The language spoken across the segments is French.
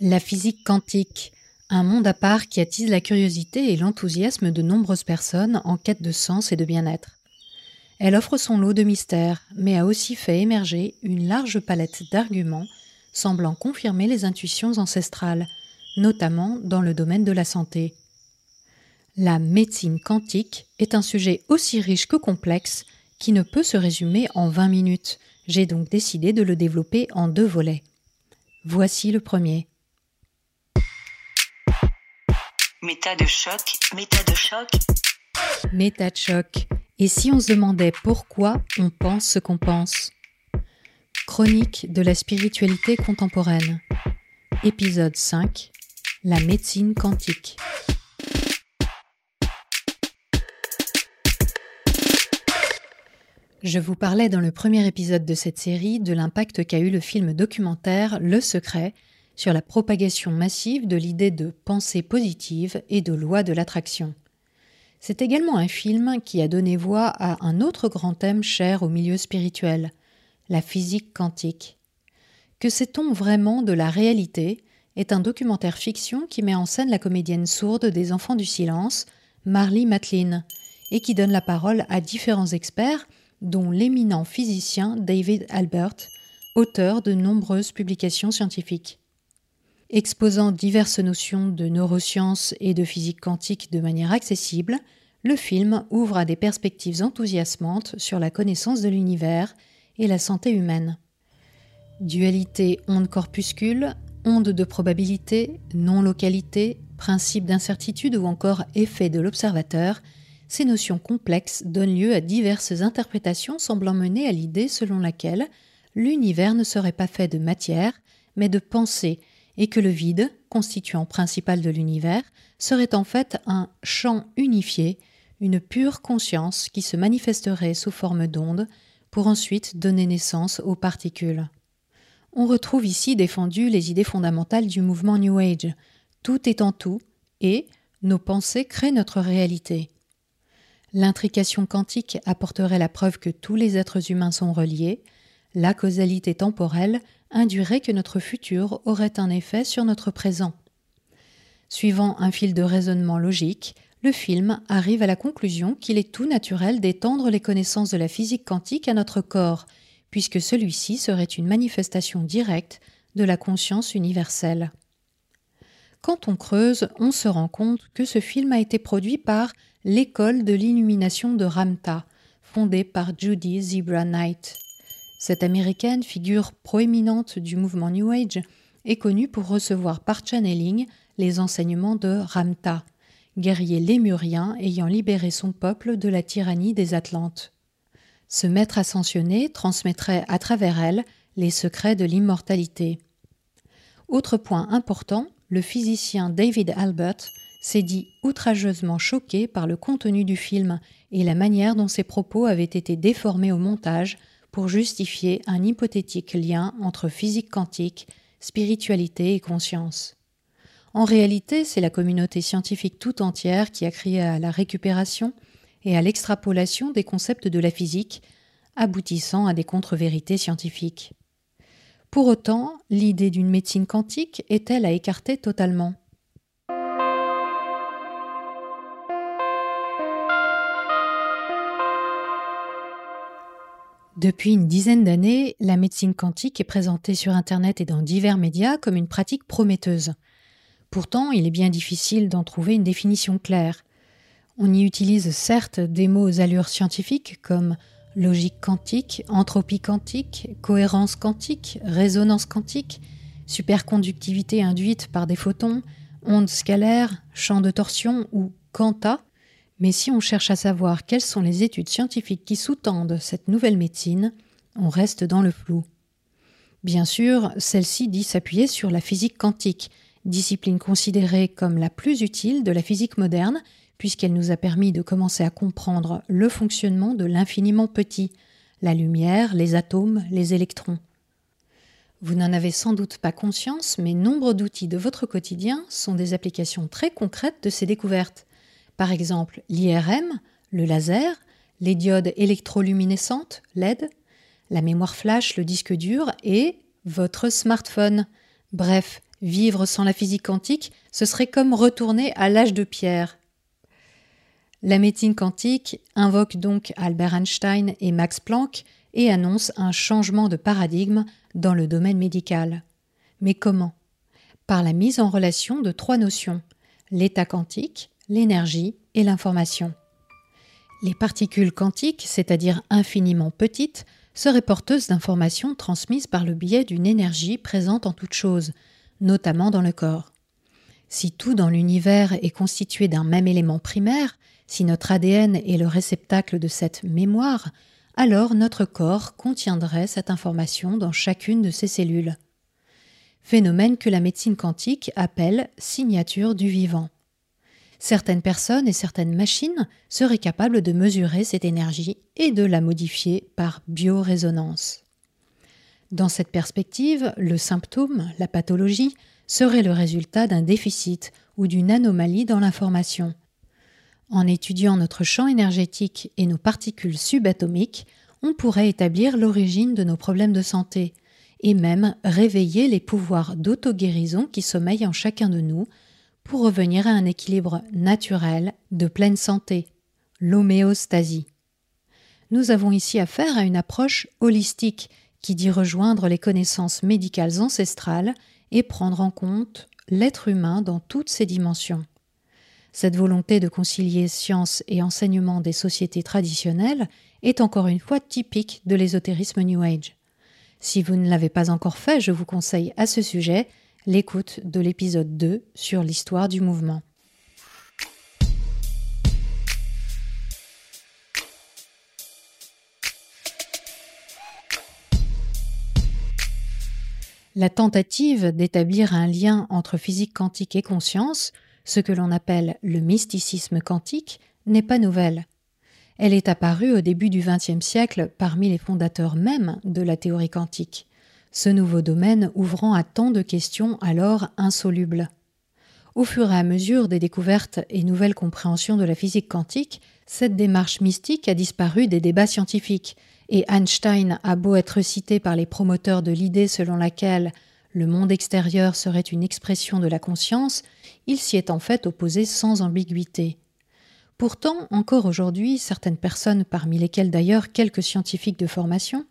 La physique quantique, un monde à part qui attise la curiosité et l'enthousiasme de nombreuses personnes en quête de sens et de bien-être. Elle offre son lot de mystères, mais a aussi fait émerger une large palette d'arguments semblant confirmer les intuitions ancestrales, notamment dans le domaine de la santé. La médecine quantique est un sujet aussi riche que complexe qui ne peut se résumer en 20 minutes. J'ai donc décidé de le développer en deux volets. Voici le premier. Méta de choc, méta de choc. Méta de choc. Et si on se demandait pourquoi on pense ce qu'on pense? Chronique de la spiritualité contemporaine. Épisode 5. La médecine quantique. Je vous parlais dans le premier épisode de cette série de l'impact qu'a eu le film documentaire Le Secret sur la propagation massive de l'idée de pensée positive et de loi de l'attraction. C'est également un film qui a donné voix à un autre grand thème cher au milieu spirituel, la physique quantique. Que sait-on vraiment de la réalité est un documentaire fiction qui met en scène la comédienne sourde des Enfants du Silence, Marley Matlin, et qui donne la parole à différents experts, dont l'éminent physicien David Albert, auteur de nombreuses publications scientifiques. Exposant diverses notions de neurosciences et de physique quantique de manière accessible, le film ouvre à des perspectives enthousiasmantes sur la connaissance de l'univers et la santé humaine. Dualité onde-corpuscule, onde de probabilité, non-localité, principe d'incertitude ou encore effet de l'observateur, ces notions complexes donnent lieu à diverses interprétations semblant mener à l'idée selon laquelle l'univers ne serait pas fait de matière, mais de pensée, et que le vide, constituant principal de l'univers, serait en fait un champ unifié, une pure conscience qui se manifesterait sous forme d'ondes pour ensuite donner naissance aux particules. On retrouve ici défendues les idées fondamentales du mouvement New Age. Tout est en tout et nos pensées créent notre réalité. L'intrication quantique apporterait la preuve que tous les êtres humains sont reliés, la causalité temporelle induirait que notre futur aurait un effet sur notre présent. Suivant un fil de raisonnement logique, le film arrive à la conclusion qu'il est tout naturel d'étendre les connaissances de la physique quantique à notre corps, puisque celui-ci serait une manifestation directe de la conscience universelle. Quand on creuse, on se rend compte que ce film a été produit par l'école de l'illumination de Ramta, fondée par Judy Zebra Knight. Cette américaine, figure proéminente du mouvement New Age, est connue pour recevoir par channeling les enseignements de Ramta, guerrier lémurien ayant libéré son peuple de la tyrannie des Atlantes. Ce maître ascensionné transmettrait à travers elle les secrets de l'immortalité. Autre point important, le physicien David Albert s'est dit outrageusement choqué par le contenu du film et la manière dont ses propos avaient été déformés au montage pour justifier un hypothétique lien entre physique quantique, spiritualité et conscience. En réalité, c'est la communauté scientifique tout entière qui a crié à la récupération et à l'extrapolation des concepts de la physique, aboutissant à des contre-vérités scientifiques. Pour autant, l'idée d'une médecine quantique est-elle à écarter totalement? Depuis une dizaine d'années, la médecine quantique est présentée sur Internet et dans divers médias comme une pratique prometteuse. Pourtant, il est bien difficile d'en trouver une définition claire. On y utilise certes des mots aux allures scientifiques comme logique quantique, entropie quantique, cohérence quantique, résonance quantique, superconductivité induite par des photons, ondes scalaires, champ de torsion ou quanta, mais si on cherche à savoir quelles sont les études scientifiques qui sous-tendent cette nouvelle médecine, on reste dans le flou. Bien sûr, celle-ci dit s'appuyer sur la physique quantique, discipline considérée comme la plus utile de la physique moderne, puisqu'elle nous a permis de commencer à comprendre le fonctionnement de l'infiniment petit, la lumière, les atomes, les électrons. Vous n'en avez sans doute pas conscience, mais nombre d'outils de votre quotidien sont des applications très concrètes de ces découvertes. Par exemple, l'IRM, le laser, les diodes électroluminescentes, LED, la mémoire flash, le disque dur et votre smartphone. Bref, Vivre sans la physique quantique, ce serait comme retourner à l'âge de pierre. La médecine quantique invoque donc Albert Einstein et Max Planck et annonce un changement de paradigme dans le domaine médical. Mais comment? Par la mise en relation de trois notions l'état quantique, l'énergie et l'information. Les particules quantiques, c'est-à-dire infiniment petites, seraient porteuses d'informations transmises par le biais d'une énergie présente en toute chose, notamment dans le corps. Si tout dans l'univers est constitué d'un même élément primaire, si notre ADN est le réceptacle de cette mémoire, alors notre corps contiendrait cette information dans chacune de ses cellules. Phénomène que la médecine quantique appelle signature du vivant. Certaines personnes et certaines machines seraient capables de mesurer cette énergie et de la modifier par biorésonance. Dans cette perspective, le symptôme, la pathologie, serait le résultat d'un déficit ou d'une anomalie dans l'information. En étudiant notre champ énergétique et nos particules subatomiques, on pourrait établir l'origine de nos problèmes de santé et même réveiller les pouvoirs d'auto-guérison qui sommeillent en chacun de nous pour revenir à un équilibre naturel de pleine santé, l'homéostasie. Nous avons ici affaire à une approche holistique qui dit rejoindre les connaissances médicales ancestrales et prendre en compte l'être humain dans toutes ses dimensions. Cette volonté de concilier science et enseignement des sociétés traditionnelles est encore une fois typique de l'ésotérisme New Age. Si vous ne l'avez pas encore fait, je vous conseille à ce sujet l'écoute de l'épisode 2 sur l'histoire du mouvement. La tentative d'établir un lien entre physique quantique et conscience, ce que l'on appelle le mysticisme quantique, n'est pas nouvelle. Elle est apparue au début du XXe siècle parmi les fondateurs même de la théorie quantique ce nouveau domaine ouvrant à tant de questions alors insolubles. Au fur et à mesure des découvertes et nouvelles compréhensions de la physique quantique, cette démarche mystique a disparu des débats scientifiques, et Einstein a beau être cité par les promoteurs de l'idée selon laquelle le monde extérieur serait une expression de la conscience, il s'y est en fait opposé sans ambiguïté. Pourtant, encore aujourd'hui, certaines personnes, parmi lesquelles d'ailleurs quelques scientifiques de formation,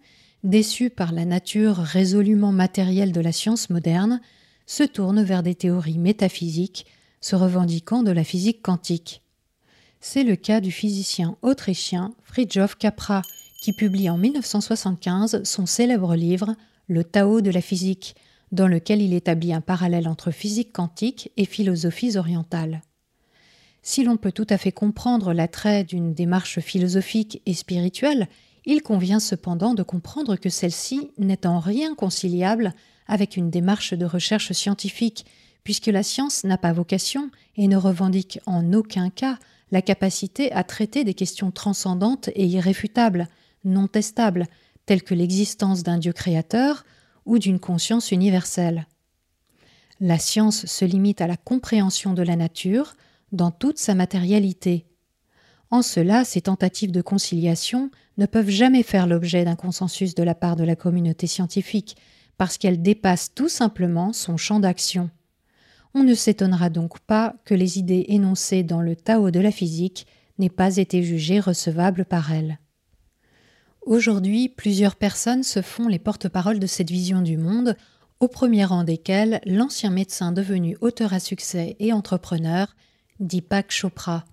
déçus par la nature résolument matérielle de la science moderne, se tournent vers des théories métaphysiques se revendiquant de la physique quantique. C'est le cas du physicien autrichien Fridtjof Capra, qui publie en 1975 son célèbre livre Le Tao de la physique, dans lequel il établit un parallèle entre physique quantique et philosophies orientales. Si l'on peut tout à fait comprendre l'attrait d'une démarche philosophique et spirituelle, il convient cependant de comprendre que celle-ci n'est en rien conciliable avec une démarche de recherche scientifique, puisque la science n'a pas vocation et ne revendique en aucun cas la capacité à traiter des questions transcendantes et irréfutables, non testables, telles que l'existence d'un Dieu créateur ou d'une conscience universelle. La science se limite à la compréhension de la nature dans toute sa matérialité, en cela, ces tentatives de conciliation ne peuvent jamais faire l'objet d'un consensus de la part de la communauté scientifique, parce qu'elles dépassent tout simplement son champ d'action. On ne s'étonnera donc pas que les idées énoncées dans le Tao de la physique n'aient pas été jugées recevables par elle. Aujourd'hui, plusieurs personnes se font les porte-paroles de cette vision du monde, au premier rang desquelles l'ancien médecin devenu auteur à succès et entrepreneur, Deepak Chopra.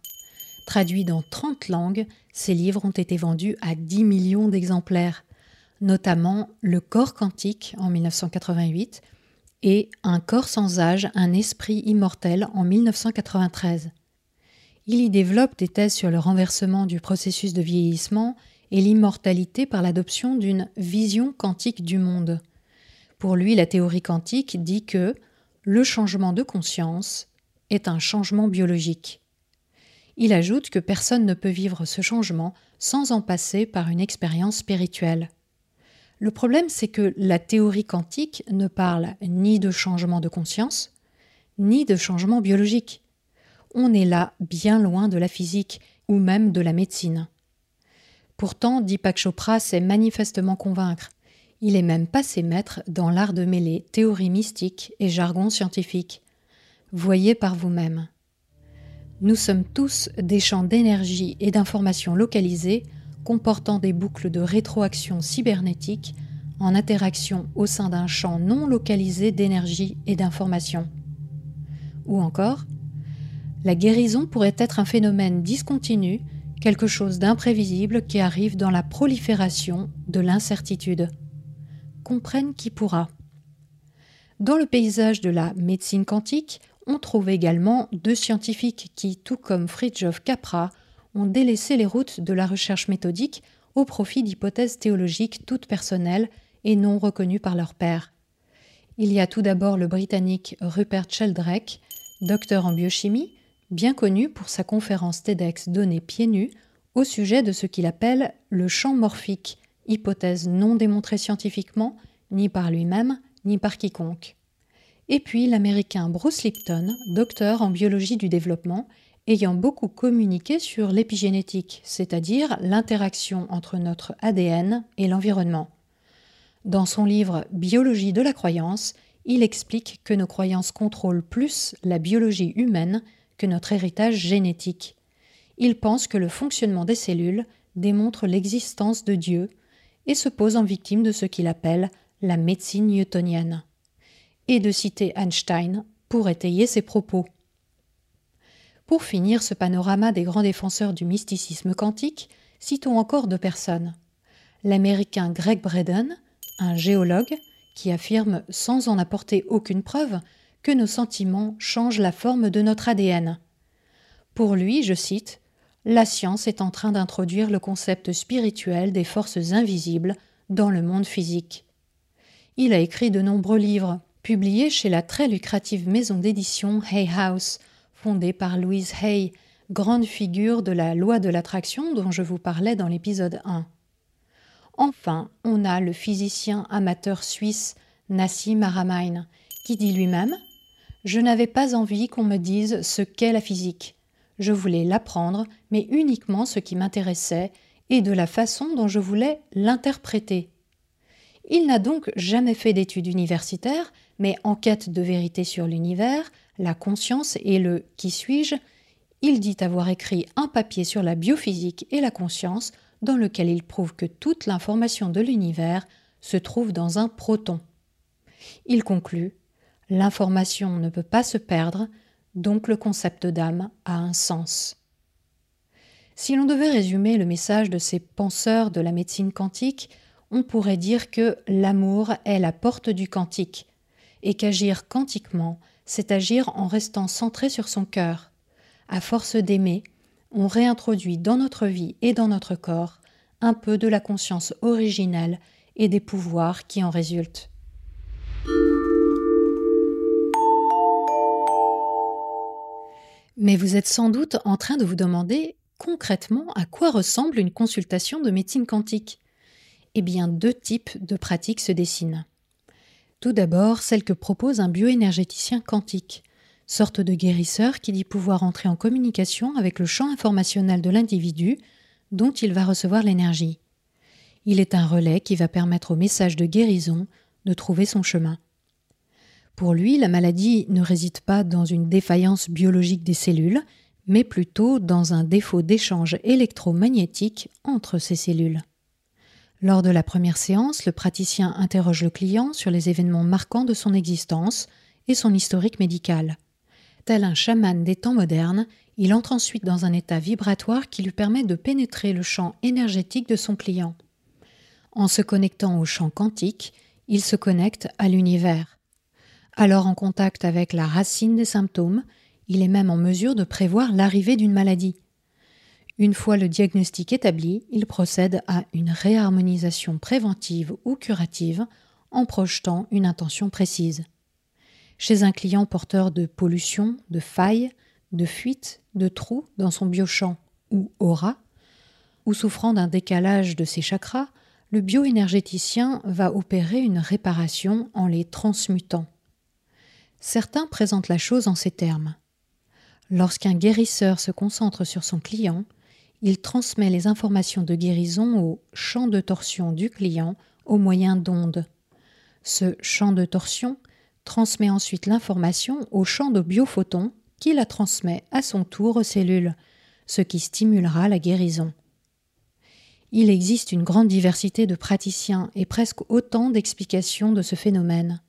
Traduits dans 30 langues, ces livres ont été vendus à 10 millions d'exemplaires, notamment Le corps quantique en 1988 et Un corps sans âge, un esprit immortel en 1993. Il y développe des thèses sur le renversement du processus de vieillissement et l'immortalité par l'adoption d'une vision quantique du monde. Pour lui, la théorie quantique dit que le changement de conscience est un changement biologique. Il ajoute que personne ne peut vivre ce changement sans en passer par une expérience spirituelle. Le problème, c'est que la théorie quantique ne parle ni de changement de conscience, ni de changement biologique. On est là bien loin de la physique ou même de la médecine. Pourtant, Deepak Chopra sait manifestement convaincre. Il est même passé maître dans l'art de mêler théorie mystique et jargon scientifique. Voyez par vous-même. Nous sommes tous des champs d'énergie et d'informations localisées comportant des boucles de rétroaction cybernétique en interaction au sein d'un champ non localisé d'énergie et d'information. Ou encore, la guérison pourrait être un phénomène discontinu, quelque chose d'imprévisible qui arrive dans la prolifération de l'incertitude. Comprenne qui pourra. Dans le paysage de la médecine quantique, on trouve également deux scientifiques qui, tout comme Fritjof Capra, ont délaissé les routes de la recherche méthodique au profit d'hypothèses théologiques toutes personnelles et non reconnues par leur père. Il y a tout d'abord le Britannique Rupert Sheldrake, docteur en biochimie, bien connu pour sa conférence TEDx donnée pieds nus au sujet de ce qu'il appelle le champ morphique, hypothèse non démontrée scientifiquement, ni par lui-même, ni par quiconque. Et puis l'américain Bruce Lipton, docteur en biologie du développement, ayant beaucoup communiqué sur l'épigénétique, c'est-à-dire l'interaction entre notre ADN et l'environnement. Dans son livre Biologie de la croyance, il explique que nos croyances contrôlent plus la biologie humaine que notre héritage génétique. Il pense que le fonctionnement des cellules démontre l'existence de Dieu et se pose en victime de ce qu'il appelle la médecine newtonienne. Et de citer Einstein pour étayer ses propos. Pour finir ce panorama des grands défenseurs du mysticisme quantique, citons encore deux personnes. L'américain Greg Braden, un géologue, qui affirme, sans en apporter aucune preuve, que nos sentiments changent la forme de notre ADN. Pour lui, je cite, La science est en train d'introduire le concept spirituel des forces invisibles dans le monde physique. Il a écrit de nombreux livres, publiés chez la très lucrative maison d'édition Hay House, fondée par Louise Hay, grande figure de la loi de l'attraction dont je vous parlais dans l'épisode 1. Enfin, on a le physicien amateur suisse Nassim Aramain, qui dit lui-même Je n'avais pas envie qu'on me dise ce qu'est la physique. Je voulais l'apprendre, mais uniquement ce qui m'intéressait et de la façon dont je voulais l'interpréter. Il n'a donc jamais fait d'études universitaires, mais en quête de vérité sur l'univers, la conscience et le qui suis-je, il dit avoir écrit un papier sur la biophysique et la conscience dans lequel il prouve que toute l'information de l'univers se trouve dans un proton. Il conclut L'information ne peut pas se perdre, donc le concept d'âme a un sens. Si l'on devait résumer le message de ces penseurs de la médecine quantique, on pourrait dire que l'amour est la porte du quantique, et qu'agir quantiquement, c'est agir en restant centré sur son cœur. À force d'aimer, on réintroduit dans notre vie et dans notre corps un peu de la conscience originelle et des pouvoirs qui en résultent. Mais vous êtes sans doute en train de vous demander concrètement à quoi ressemble une consultation de médecine quantique. Eh bien, deux types de pratiques se dessinent. Tout d'abord, celle que propose un bioénergéticien quantique, sorte de guérisseur qui dit pouvoir entrer en communication avec le champ informationnel de l'individu dont il va recevoir l'énergie. Il est un relais qui va permettre au message de guérison de trouver son chemin. Pour lui, la maladie ne réside pas dans une défaillance biologique des cellules, mais plutôt dans un défaut d'échange électromagnétique entre ces cellules. Lors de la première séance, le praticien interroge le client sur les événements marquants de son existence et son historique médical. Tel un chaman des temps modernes, il entre ensuite dans un état vibratoire qui lui permet de pénétrer le champ énergétique de son client. En se connectant au champ quantique, il se connecte à l'univers. Alors en contact avec la racine des symptômes, il est même en mesure de prévoir l'arrivée d'une maladie. Une fois le diagnostic établi, il procède à une réharmonisation préventive ou curative en projetant une intention précise chez un client porteur de pollution, de failles, de fuites, de trous dans son biochamp ou aura, ou souffrant d'un décalage de ses chakras, le bioénergéticien va opérer une réparation en les transmutant. Certains présentent la chose en ces termes. Lorsqu'un guérisseur se concentre sur son client, il transmet les informations de guérison au champ de torsion du client au moyen d'ondes. Ce champ de torsion transmet ensuite l'information au champ de biophotons qui la transmet à son tour aux cellules, ce qui stimulera la guérison. Il existe une grande diversité de praticiens et presque autant d'explications de ce phénomène.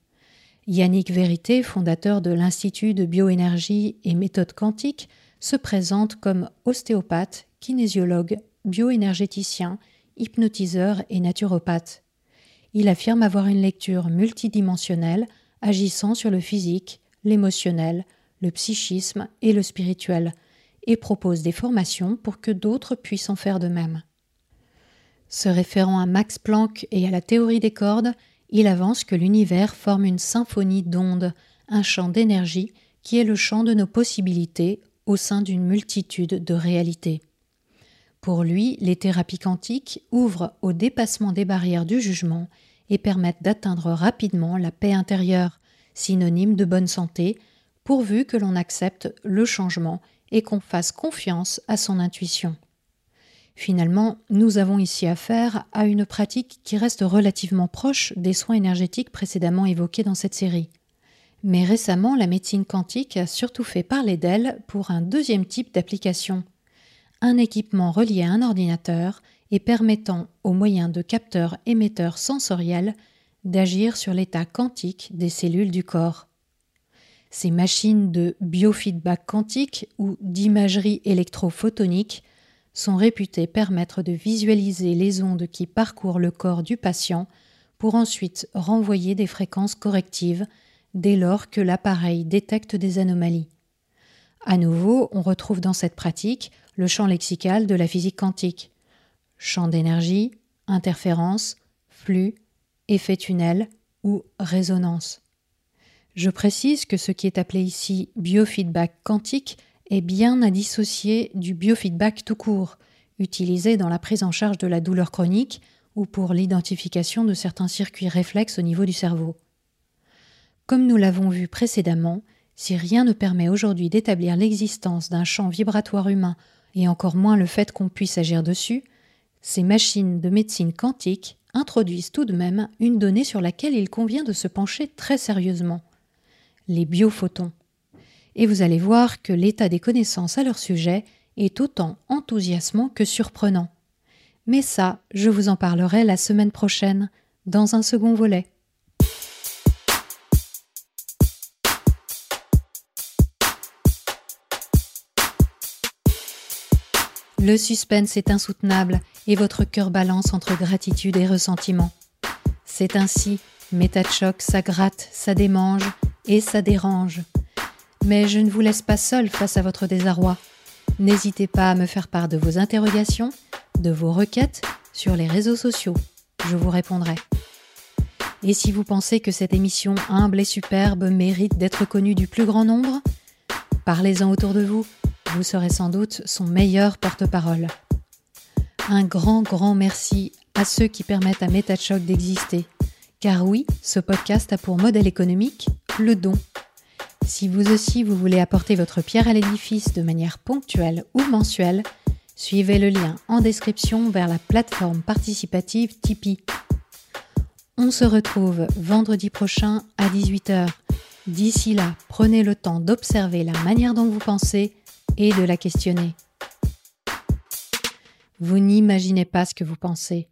Yannick Vérité, fondateur de l'Institut de bioénergie et méthode quantique, se présente comme ostéopathe, kinésiologue, bioénergéticien, hypnotiseur et naturopathe. Il affirme avoir une lecture multidimensionnelle agissant sur le physique, l'émotionnel, le psychisme et le spirituel, et propose des formations pour que d'autres puissent en faire de même. Se référant à Max Planck et à la théorie des cordes, il avance que l'univers forme une symphonie d'ondes, un champ d'énergie qui est le champ de nos possibilités au sein d'une multitude de réalités. Pour lui, les thérapies quantiques ouvrent au dépassement des barrières du jugement et permettent d'atteindre rapidement la paix intérieure, synonyme de bonne santé, pourvu que l'on accepte le changement et qu'on fasse confiance à son intuition. Finalement, nous avons ici affaire à une pratique qui reste relativement proche des soins énergétiques précédemment évoqués dans cette série. Mais récemment, la médecine quantique a surtout fait parler d'elle pour un deuxième type d'application, un équipement relié à un ordinateur et permettant, au moyen de capteurs émetteurs sensoriels, d'agir sur l'état quantique des cellules du corps. Ces machines de biofeedback quantique ou d'imagerie électrophotonique sont réputées permettre de visualiser les ondes qui parcourent le corps du patient pour ensuite renvoyer des fréquences correctives dès lors que l'appareil détecte des anomalies. À nouveau, on retrouve dans cette pratique le champ lexical de la physique quantique. Champ d'énergie, interférence, flux, effet tunnel ou résonance. Je précise que ce qui est appelé ici biofeedback quantique est bien à dissocier du biofeedback tout court, utilisé dans la prise en charge de la douleur chronique ou pour l'identification de certains circuits réflexes au niveau du cerveau. Comme nous l'avons vu précédemment, si rien ne permet aujourd'hui d'établir l'existence d'un champ vibratoire humain et encore moins le fait qu'on puisse agir dessus, ces machines de médecine quantique introduisent tout de même une donnée sur laquelle il convient de se pencher très sérieusement les biophotons. Et vous allez voir que l'état des connaissances à leur sujet est autant enthousiasmant que surprenant. Mais ça, je vous en parlerai la semaine prochaine, dans un second volet. Le suspense est insoutenable et votre cœur balance entre gratitude et ressentiment. C'est ainsi, méta de choc, ça gratte, ça démange et ça dérange. Mais je ne vous laisse pas seul face à votre désarroi. N'hésitez pas à me faire part de vos interrogations, de vos requêtes sur les réseaux sociaux. Je vous répondrai. Et si vous pensez que cette émission humble et superbe mérite d'être connue du plus grand nombre, parlez-en autour de vous vous serez sans doute son meilleur porte-parole. Un grand, grand merci à ceux qui permettent à MetaChoc d'exister. Car oui, ce podcast a pour modèle économique le don. Si vous aussi vous voulez apporter votre pierre à l'édifice de manière ponctuelle ou mensuelle, suivez le lien en description vers la plateforme participative Tipeee. On se retrouve vendredi prochain à 18h. D'ici là, prenez le temps d'observer la manière dont vous pensez et de la questionner. Vous n'imaginez pas ce que vous pensez.